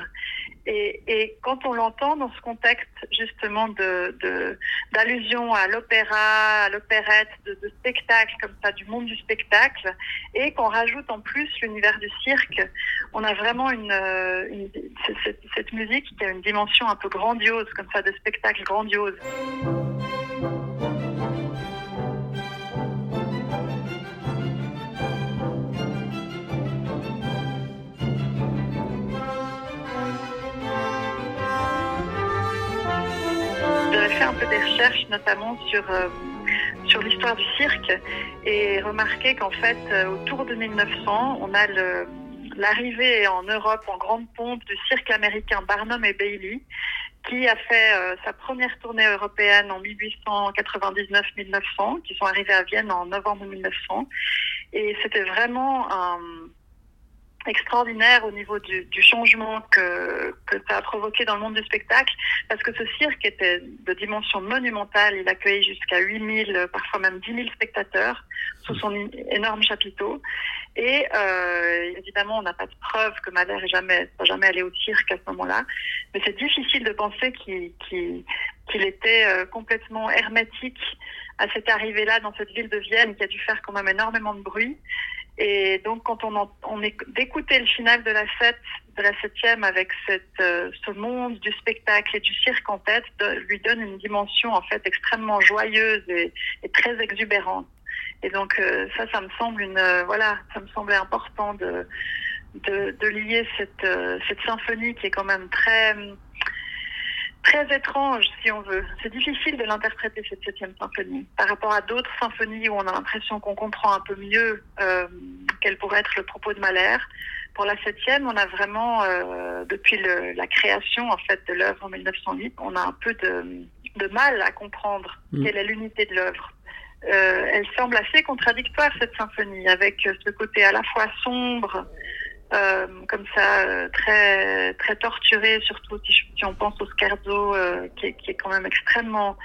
Speaker 4: Et, quand on l'entend dans ce contexte justement de d'allusion à l'opéra, à l'opérette, de, de spectacle comme ça, du monde du spectacle, et qu'on rajoute en plus l'univers du cirque, on a vraiment une, cette, cette musique qui a une dimension un peu grandiose comme ça, de spectacle grandiose. Un peu des recherches, notamment sur, euh, sur l'histoire du cirque, et remarqué qu'en fait, euh, autour de 1900, on a l'arrivée en Europe en grande pompe du cirque américain Barnum et Bailey, qui a fait euh, sa première tournée européenne en 1899-1900, qui sont arrivés à Vienne en novembre 1900. Et c'était vraiment un extraordinaire au niveau du, du changement que, que, ça a provoqué dans le monde du spectacle, parce que ce cirque était de dimension monumentale, il accueillait jusqu'à 8000, parfois même 10 000 spectateurs sous son énorme chapiteau. Et euh, évidemment, on n'a pas de preuve que Mahler est jamais, soit jamais allé au cirque à ce moment-là, mais c'est difficile de penser qu'il qu qu'il était euh, complètement hermétique à cette arrivée-là dans cette ville de Vienne qui a dû faire quand même énormément de bruit. Et donc, quand on, en, on est d'écouter le final de la sept, de la septième avec cette, euh, ce monde du spectacle et du cirque en tête, lui donne une dimension en fait extrêmement joyeuse et, et très exubérante. Et donc, euh, ça, ça me semble une, euh, voilà, ça me semblait important de, de, de lier cette, euh, cette symphonie qui est quand même très très étrange, si on veut. C'est difficile de l'interpréter, cette septième symphonie, par rapport à d'autres symphonies où on a l'impression qu'on comprend un peu mieux euh, quel pourrait être le propos de Mahler. Pour la septième, on a vraiment, euh, depuis le, la création en fait de l'œuvre en 1908, on a un peu de, de mal à comprendre mmh. quelle est l'unité de l'œuvre. Euh, elle semble assez contradictoire cette symphonie, avec ce côté à la fois sombre, euh, comme ça, euh, très très torturé, surtout si, si on pense au scherzo, euh, qui, est, qui, est, quand même extrêmement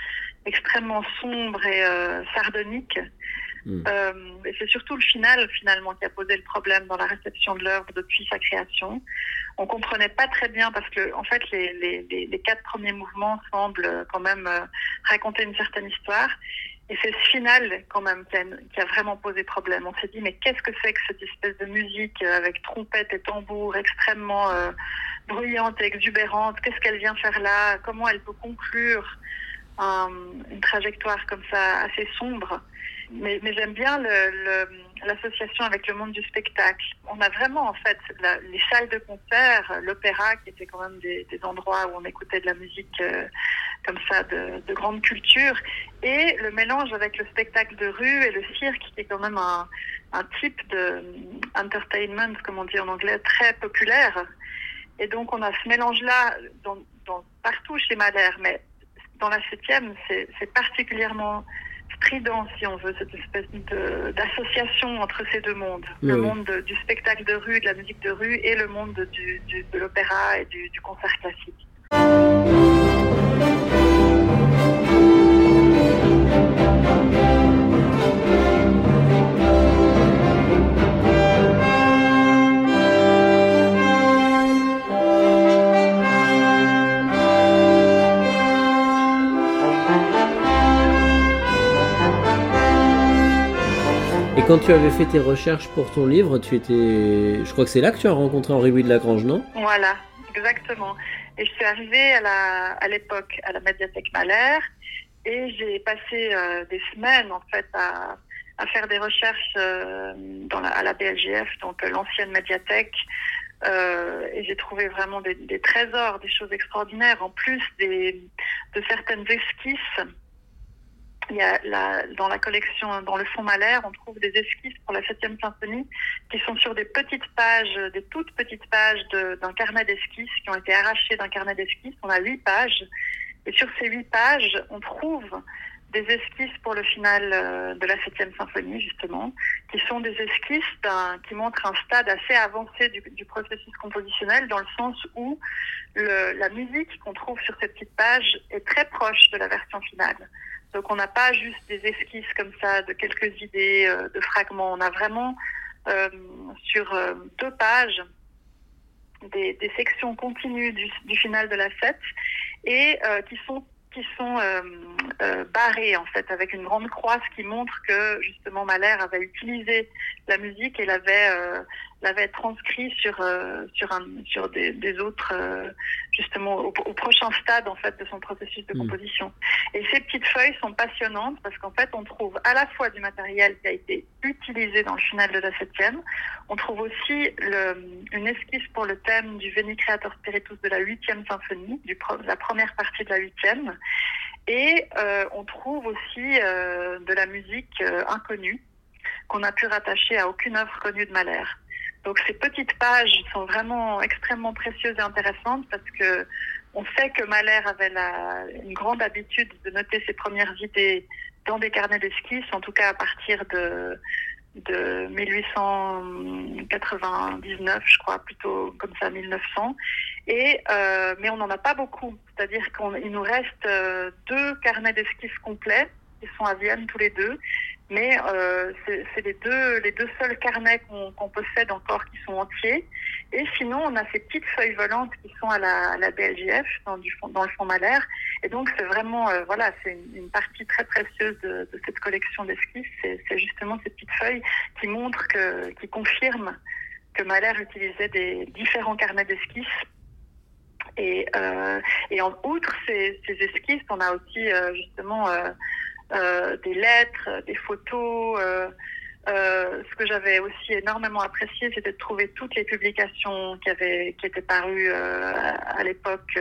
Speaker 4: extrêmement sombre et euh, sardonique. Mmh. et c'est surtout le final finalement qui a posé le problème dans la réception de l'œuvre depuis sa création. On comprenait pas très bien parce que en fait les, les, les quatre premiers mouvements semblent quand même raconter une certaine histoire et c'est ce final, quand même, qui a, vraiment posé problème. On s'est dit, mais qu'est-ce que c'est que cette espèce de musique avec trompette et tambour extrêmement euh, bruyante et exubérante? Qu'est-ce qu'elle vient faire là? Comment elle peut conclure une trajectoire comme ça assez sombre? Mais, mais j'aime bien l'association avec le monde du spectacle. On a vraiment en fait les salles de concert, l'opéra qui était quand même des, endroits où on écoutait de la musique euh, comme ça de, de, grande culture, et le mélange avec le spectacle de rue et le cirque qui est quand même un, un type de entertainment, comme on dit en anglais, très populaire. Et donc on a ce mélange-là dans, partout chez Malher, mais dans la septième, c'est particulièrement strident, si on veut, cette espèce d'association entre ces deux mondes. le monde du spectacle de rue, de la musique de rue, et le monde du, du, de l'opéra et du, du concert classique.
Speaker 2: Quand tu avais fait tes recherches pour ton livre, tu étais, je crois que c'est là que tu as rencontré Henri Louis de Lagrange, non?
Speaker 4: Voilà, exactement. Et je suis arrivée à l'époque à la médiathèque Malher et j'ai passé euh, des semaines en fait à, faire des recherches euh, à la BLGF, donc euh, l'ancienne médiathèque. Et j'ai trouvé vraiment des, trésors, des choses extraordinaires, en plus de certaines esquisses dans la collection, dans le fond Malher, on trouve des esquisses pour la 7e symphonie qui sont sur des petites pages, des toutes petites pages d'un carnet d'esquisses qui ont été arrachées d'un carnet d'esquisses. On a huit pages. Et sur ces huit pages, on trouve des esquisses pour le final euh, de la 7e symphonie, justement, qui sont des esquisses qui montrent un stade assez avancé du, du processus compositionnel, dans le sens où le, la musique qu'on trouve sur ces petites pages est très proche de la version finale. Donc on n'a pas juste des esquisses comme ça de quelques idées, euh, de fragments. On a vraiment euh, sur euh, deux pages des, sections continues du, final de la fête et qui sont barrées en fait avec une grande croix, qui montre que justement Mahler avait utilisé la musique et l'avait l'avait transcrit sur euh, sur un sur des, des autres euh, justement au, au, prochain stade en fait de son processus de mmh. composition. Et ces petites feuilles sont passionnantes parce qu'en fait on trouve à la fois du matériel qui a été utilisé dans le final de la septième, on trouve aussi le, une esquisse pour le thème du Veni Creator Spiritus de la huitième symphonie, du la première partie de la huitième, et euh, on trouve aussi euh, de la musique inconnue qu'on a pu rattacher à aucune œuvre connue de Mahler. Donc ces petites pages sont vraiment extrêmement précieuses et intéressantes parce que on sait que Mahler avait la, une grande habitude de noter ses premières idées dans des carnets d'esquisses, en tout cas à partir de, de 1899, je crois, plutôt comme ça, 1900. Et, euh, mais on n'en a pas beaucoup. C'est-à-dire qu'il nous reste euh, deux carnets d'esquisses complets qui sont à Vienne tous les deux mais euh, c'est les deux, les deux seuls carnets qu'on qu possède encore qui sont entiers. Et sinon, on a ces petites feuilles volantes qui sont à la, à BLGF, dans, le fond Malher. Et donc, c'est vraiment, euh, voilà, c'est une, partie très précieuse de, cette collection d'esquisses. C'est justement ces petites feuilles qui montrent, que, qui confirment que Malher utilisait des différents carnets d'esquisses. Et, euh, en outre ces, esquisses, on a aussi justement des lettres, des photos. Euh, euh, ce que j'avais aussi énormément apprécié, c'était de trouver toutes les publications qui, avaient, qui étaient parues à, à l'époque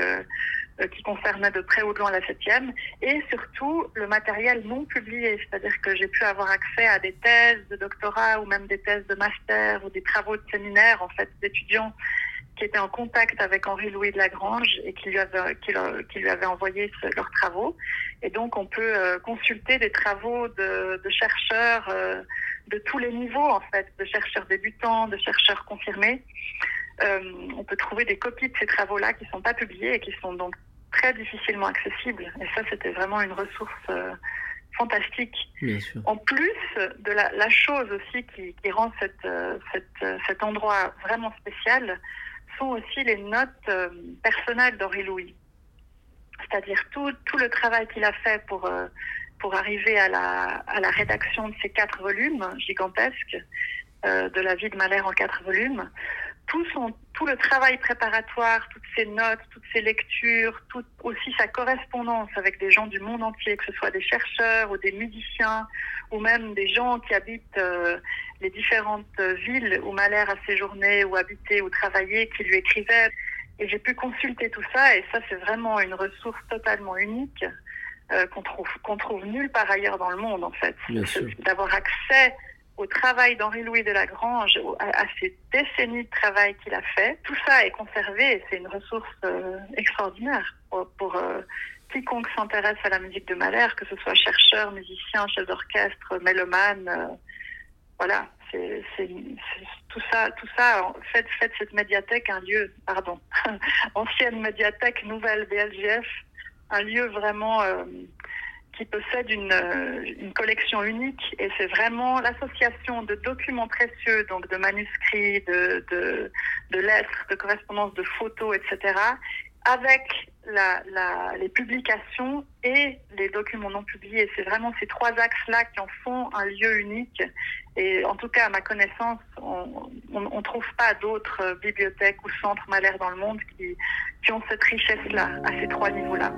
Speaker 4: qui concernaient de près ou de loin la septième, et surtout le matériel non publié, c'est-à-dire que j'ai pu avoir accès à des thèses de doctorat ou même des thèses de master ou des travaux de séminaire en fait d'étudiants qui étaient en contact avec Henri-Louis de Lagrange et qui lui avait, qui, qui lui avait envoyé ce, leurs travaux. Et donc, on peut euh, consulter des travaux de, de chercheurs euh, de tous les niveaux, en fait, de chercheurs débutants, de chercheurs confirmés. Euh, on peut trouver des copies de ces travaux-là qui ne sont pas publiés et qui sont donc très difficilement accessibles. Et ça, c'était vraiment une ressource fantastique. En plus de la, la chose aussi qui, qui rend cette, cette, cet endroit vraiment spécial, sont aussi les notes euh, personnelles d'Henri Louis. C'est-à-dire tout, tout le travail qu'il a fait pour, euh, pour arriver à la, à la rédaction de ces quatre volumes gigantesques euh, de la vie de Mahler en quatre volumes. Tout son, tout le travail préparatoire, toutes ces notes, toutes ces lectures, tout aussi sa correspondance avec des gens du monde entier, que ce soit des chercheurs ou des musiciens ou même des gens qui habitent les différentes villes où Mahler a séjourné ou habité ou travaillé, qui lui écrivaient. Et j'ai pu consulter tout ça et ça c'est vraiment une ressource totalement unique euh, qu'on trouve qu'on trouve nulle part ailleurs dans le monde en fait. D'avoir accès au travail d'Henri-Louis de Lagrange, à, ces décennies de travail qu'il a fait. Tout ça est conservé et c'est une ressource euh, extraordinaire pour, euh, quiconque s'intéresse à la musique de Mahler, que ce soit chercheur, musicien, chef d'orchestre, mélomane. Euh, voilà, c'est tout ça, tout ça. Faites, faites cette médiathèque un lieu, pardon, [LAUGHS] ancienne médiathèque, nouvelle BLGF, un lieu vraiment qui possède une, euh, une collection unique et c'est vraiment l'association de documents précieux, donc de manuscrits, de, lettres, de correspondances, de photos, etc., avec les publications et les documents non publiés. C'est vraiment ces trois axes-là qui en font un lieu unique. Et en tout cas, à ma connaissance, on ne trouve pas d'autres bibliothèques ou centres malaires dans le monde qui, qui ont cette richesse-là, à ces trois niveaux-là.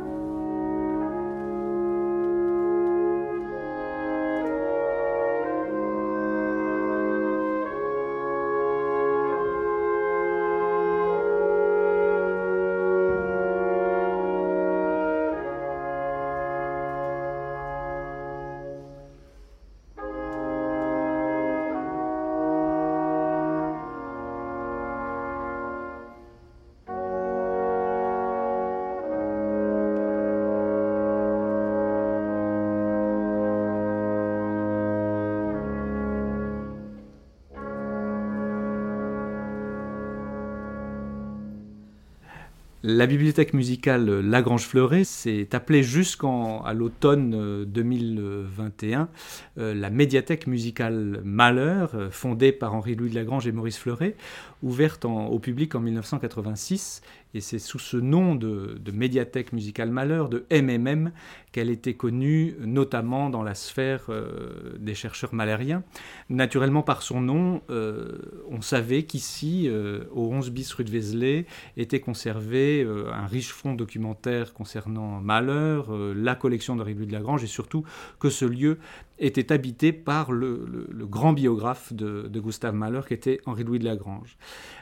Speaker 5: La bibliothèque musicale Lagrange Fleuret s'est appelée jusqu'à l'automne 2021 euh, euh, la médiathèque musicale Malheur, fondée par Henri-Louis Lagrange et Maurice Fleuret, ouverte au public en 1986 et c'est sous ce nom de, médiathèque musicale Malheur, de MMM, qu'elle était connue, notamment dans la sphère euh, des chercheurs malériens. Naturellement, par son nom, euh, on savait qu'ici, euh, au 11 bis rue de Vézelay, était conservé un riche fonds documentaire concernant Malheur, la collection de de Lagrange, et surtout que ce lieu était habité par le, grand biographe de, Gustave Mahler, qui était Henri-Louis de Lagrange.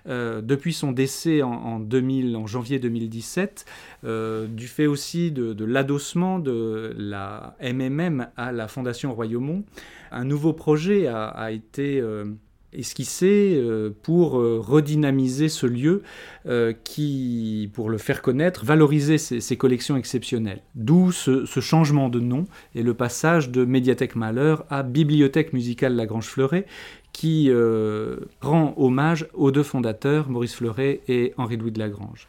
Speaker 5: Euh, depuis son décès en, 2000, en janvier 2017, euh, du fait aussi de, l'adossement de la MMM à la Fondation Royaumont, un nouveau projet a, été... Esquissé euh, pour euh, redynamiser ce lieu euh, qui, pour le faire connaître, valoriser ses, collections exceptionnelles. D'où ce, changement de nom et le passage de Médiathèque Malheur à Bibliothèque musicale Lagrange Fleuret qui rend hommage aux deux fondateurs, Maurice Fleuret et Henri-Louis de Lagrange.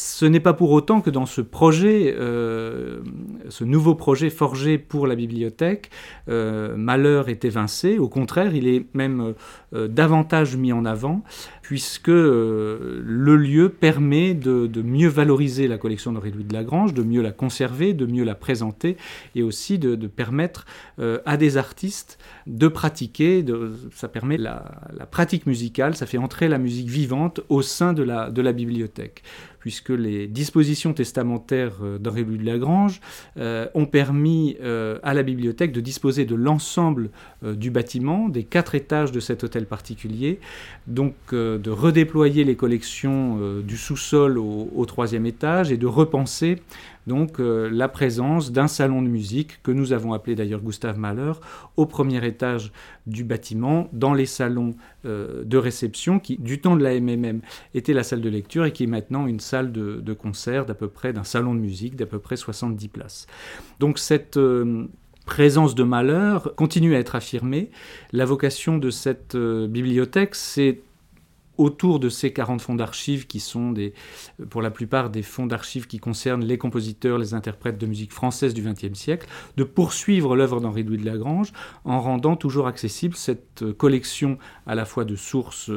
Speaker 5: Ce n'est pas pour autant que dans ce projet, euh, ce nouveau projet forgé pour la bibliothèque, euh, Malheur est évincé. Au contraire, il est même euh, davantage mis en avant, puisque le lieu permet de, mieux valoriser la collection d'Henri-Louis de Lagrange, de mieux la conserver, de mieux la présenter, et aussi de, permettre à des artistes de pratiquer. ça permet la, pratique musicale, ça fait entrer la musique vivante au sein de la, de la bibliothèque puisque les dispositions testamentaires euh, d'Henri-Louis de Lagrange euh, ont permis euh, à la bibliothèque de disposer de l'ensemble du bâtiment, des quatre étages de cet hôtel particulier, donc de redéployer les collections du sous-sol au, troisième étage et de repenser donc euh, la présence d'un salon de musique que nous avons appelé d'ailleurs Gustave Mahler au premier étage du bâtiment, dans les salons euh, de réception qui, du temps de la MMM, était la salle de lecture et qui est maintenant une salle de, concert d'à peu près d'un salon de musique d'à peu près 70 places. Donc cette euh, présence de Mahler continue à être affirmée. La vocation de cette bibliothèque, c'est autour de ces 40 fonds d'archives qui sont des, pour la plupart des fonds d'archives qui concernent les compositeurs, les interprètes de musique française du XXe siècle, de poursuivre l'œuvre d'Henri-Louis de Lagrange en rendant toujours accessible cette collection à la fois de sources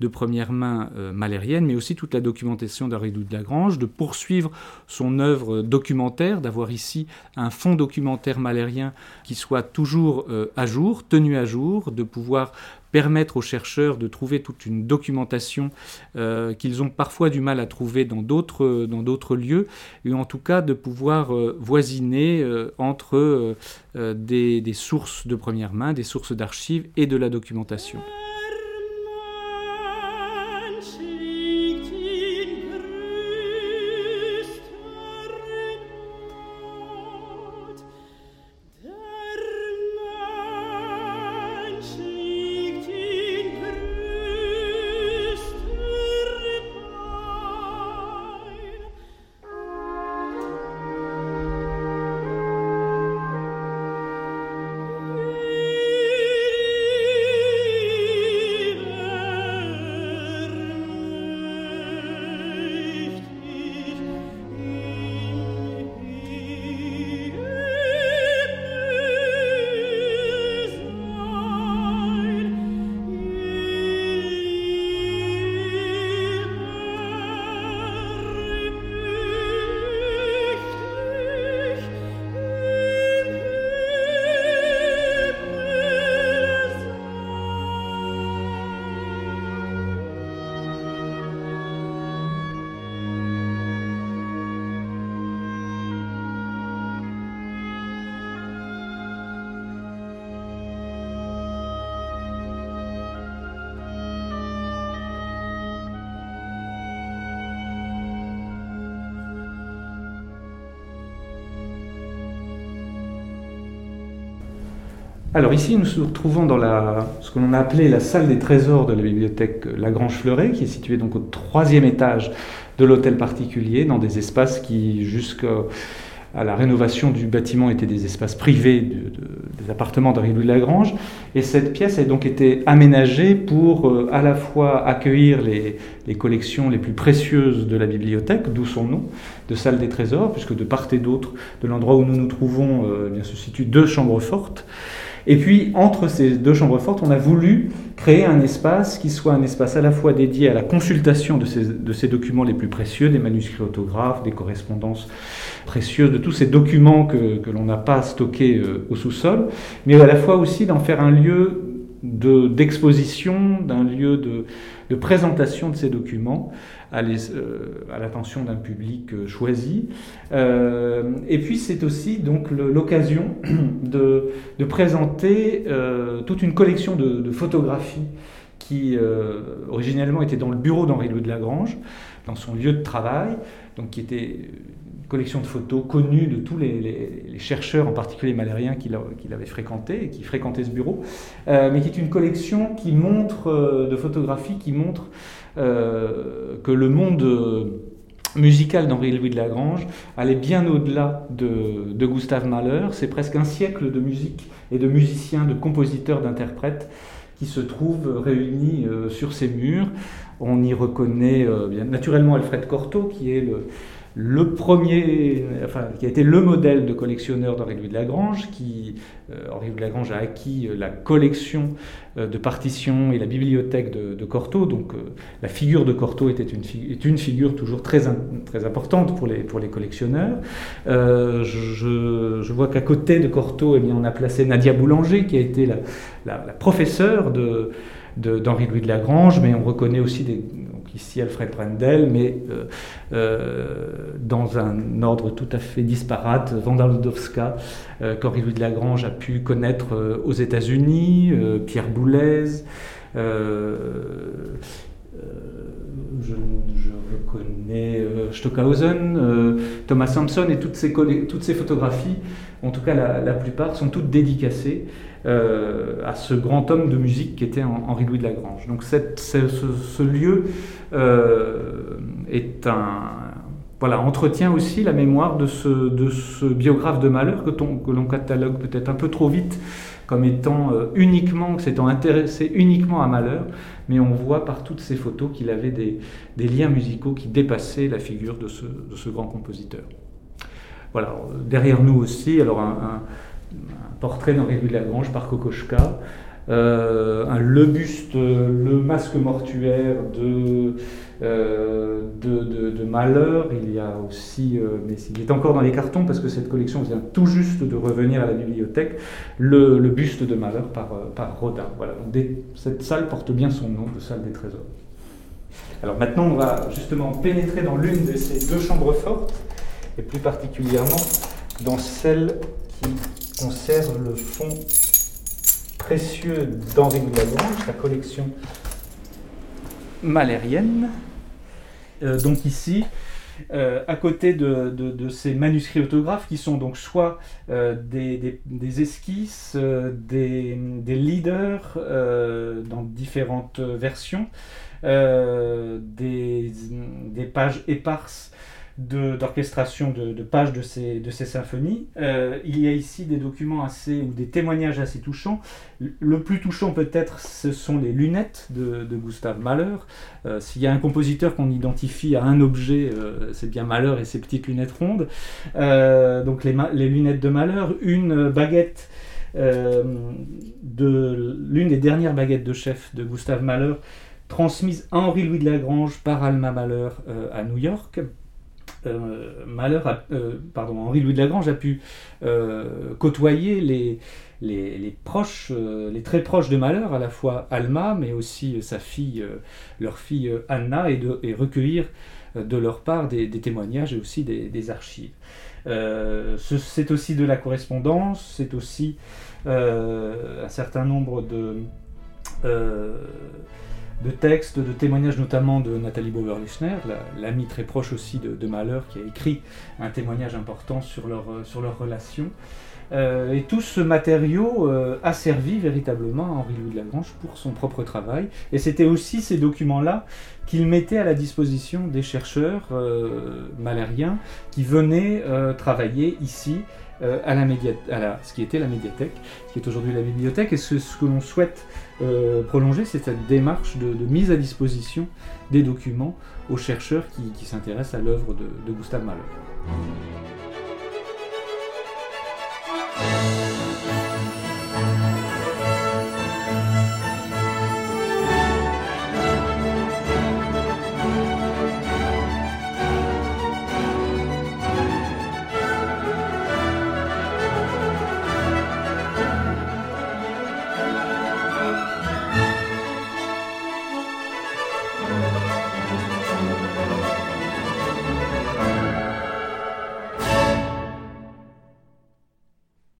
Speaker 5: de première main euh, malériennes, mais aussi toute la documentation d'Henri-Louis de Lagrange, de poursuivre son œuvre documentaire, d'avoir ici un fonds documentaire malérien qui soit toujours euh, à jour, tenu à jour, de pouvoir permettre aux chercheurs de trouver toute une documentation euh, qu'ils ont parfois du mal à trouver dans d'autres, d'autres lieux, et en tout cas de pouvoir euh, voisiner euh, entre des sources de première main, des sources d'archives et de la documentation. Alors ici, nous nous retrouvons dans ce que l'on a appelé la salle des trésors de la bibliothèque Lagrange Fleuret, qui est située donc au troisième étage de l'hôtel particulier, dans des espaces qui, jusqu'à la rénovation du bâtiment, étaient des espaces privés des appartements d'Henri Louis Lagrange. Et cette pièce a donc été aménagée pour euh, à la fois accueillir les, collections les plus précieuses de la bibliothèque, d'où son nom, de salle des trésors, puisque de part et d'autre de l'endroit où nous nous trouvons euh, eh se situent deux chambres fortes. Et puis, entre ces deux chambres fortes, on a voulu créer un espace qui soit un espace à la fois dédié à la consultation de ces, documents les plus précieux, des manuscrits autographes, des correspondances précieuses, de tous ces documents que, l'on n'a pas stockés euh, au sous-sol, mais à la fois aussi d'en faire un lieu d'exposition, d'un lieu de, présentation de ces documents à euh, l'attention d'un public euh, choisi. Euh, et puis c'est aussi donc l'occasion [CLEARS THROAT] de, présenter toute une collection de, photographies qui originellement était dans le bureau d'Henri Louis de Lagrange, dans son lieu de travail, donc qui était collection de photos connues de tous les, chercheurs, en particulier malériens, qu'il avait fréquenté et qui fréquentaient ce bureau, mais qui est une collection qui montre, de photographies qui montre que le monde musical d'Henri Louis de Lagrange allait bien au-delà de, Gustave Mahler. C'est presque un siècle de musique et de musiciens, de compositeurs, d'interprètes qui se trouvent réunis sur ces murs. On y reconnaît bien naturellement Alfred Cortot, qui est le, le premier, enfin, qui a été le modèle de collectionneur d'Henri Louis de Lagrange, qui euh, Henri Louis de Lagrange a acquis euh, la collection euh, de partitions et la bibliothèque de, de Cortot. Donc la figure de Cortot était une, est une figure toujours très, importante pour les, collectionneurs. Je, vois qu'à côté de Cortot, eh bien, on a placé Nadia Boulanger, qui a été la, professeure de d'Henri Louis de Lagrange, mais on reconnaît aussi des, ici Alfred Brendel, mais euh, euh, dans un ordre tout à fait disparate, Wanda Ludowska, euh, qu'Henri Louis de Lagrange a pu connaître aux États-Unis, Pierre Boulez, je, reconnais Stockhausen, Thomas Sampson et toutes ces, photographies, en tout cas la, plupart, sont toutes dédicacées euh, à ce grand homme de musique qui était Henri Louis de Lagrange. Donc ce, lieu euh, est un, voilà, entretient aussi la mémoire de ce, biographe de malheur que l'on catalogue peut-être un peu trop vite comme étant euh, uniquement, s'étant intéressé uniquement à malheur, mais on voit par toutes ces photos qu'il avait des, liens musicaux qui dépassaient la figure de ce, grand compositeur. Voilà, derrière nous aussi, alors un, portrait d'Henri de Lagrange par Kokoschka, un, le buste, le masque mortuaire de euh, de, malheur. Il y a aussi, euh, mais il est encore dans les cartons parce que cette collection vient tout juste de revenir à la bibliothèque, le, buste de malheur par, euh, Rodin. Voilà, cette salle porte bien son nom, de salle des trésors. Alors maintenant, on va justement pénétrer dans l'une de ces deux chambres fortes, et plus particulièrement dans celle qui conserve le fond précieux d'Henri de sa collection malérienne. Euh, donc ici, euh, à côté de, ces manuscrits autographes qui sont donc soit euh, des, esquisses, des, leaders dans différentes versions, des, pages éparses d'orchestration de, pages de ces, de ces symphonies. Euh, il y a ici des documents assez, ou des témoignages assez touchants. Le plus touchant peut-être, ce sont les lunettes de, de Gustave Mahler. Euh, s'il y a un compositeur qu'on identifie à un objet, euh, c'est bien Mahler et ses petites lunettes rondes. donc les, les, lunettes de Mahler, une baguette de l'une des dernières baguettes de chef de Gustave Mahler, transmise à Henri-Louis de Lagrange par Alma Mahler à New York. Euh, Malheur euh, pardon, Henri-Louis de Lagrange a pu euh, côtoyer les, proches, les très proches de Malheur, à la fois Alma, mais aussi sa fille, leur fille Anna, et recueillir de leur part des, témoignages et aussi des, archives. c'est aussi de la correspondance, c'est aussi un certain nombre de de textes, de témoignages notamment de Nathalie Bauer-Lechner, l'amie très proche aussi de, de, Mahler, qui a écrit un témoignage important sur leur, euh, relation. Euh, et tout ce matériau euh, a servi véritablement à Henri-Louis de Lagrange pour son propre travail. Et c'était aussi ces documents-là qu'il mettait à la disposition des chercheurs euh, malériens qui venaient travailler ici euh, à, la ce qui était la médiathèque, qui est aujourd'hui la bibliothèque. Et ce, ce que l'on souhaite euh, prolonger, c'est cette démarche de, mise à disposition des documents aux chercheurs qui, s'intéressent à l'œuvre de, de Gustave Mahler.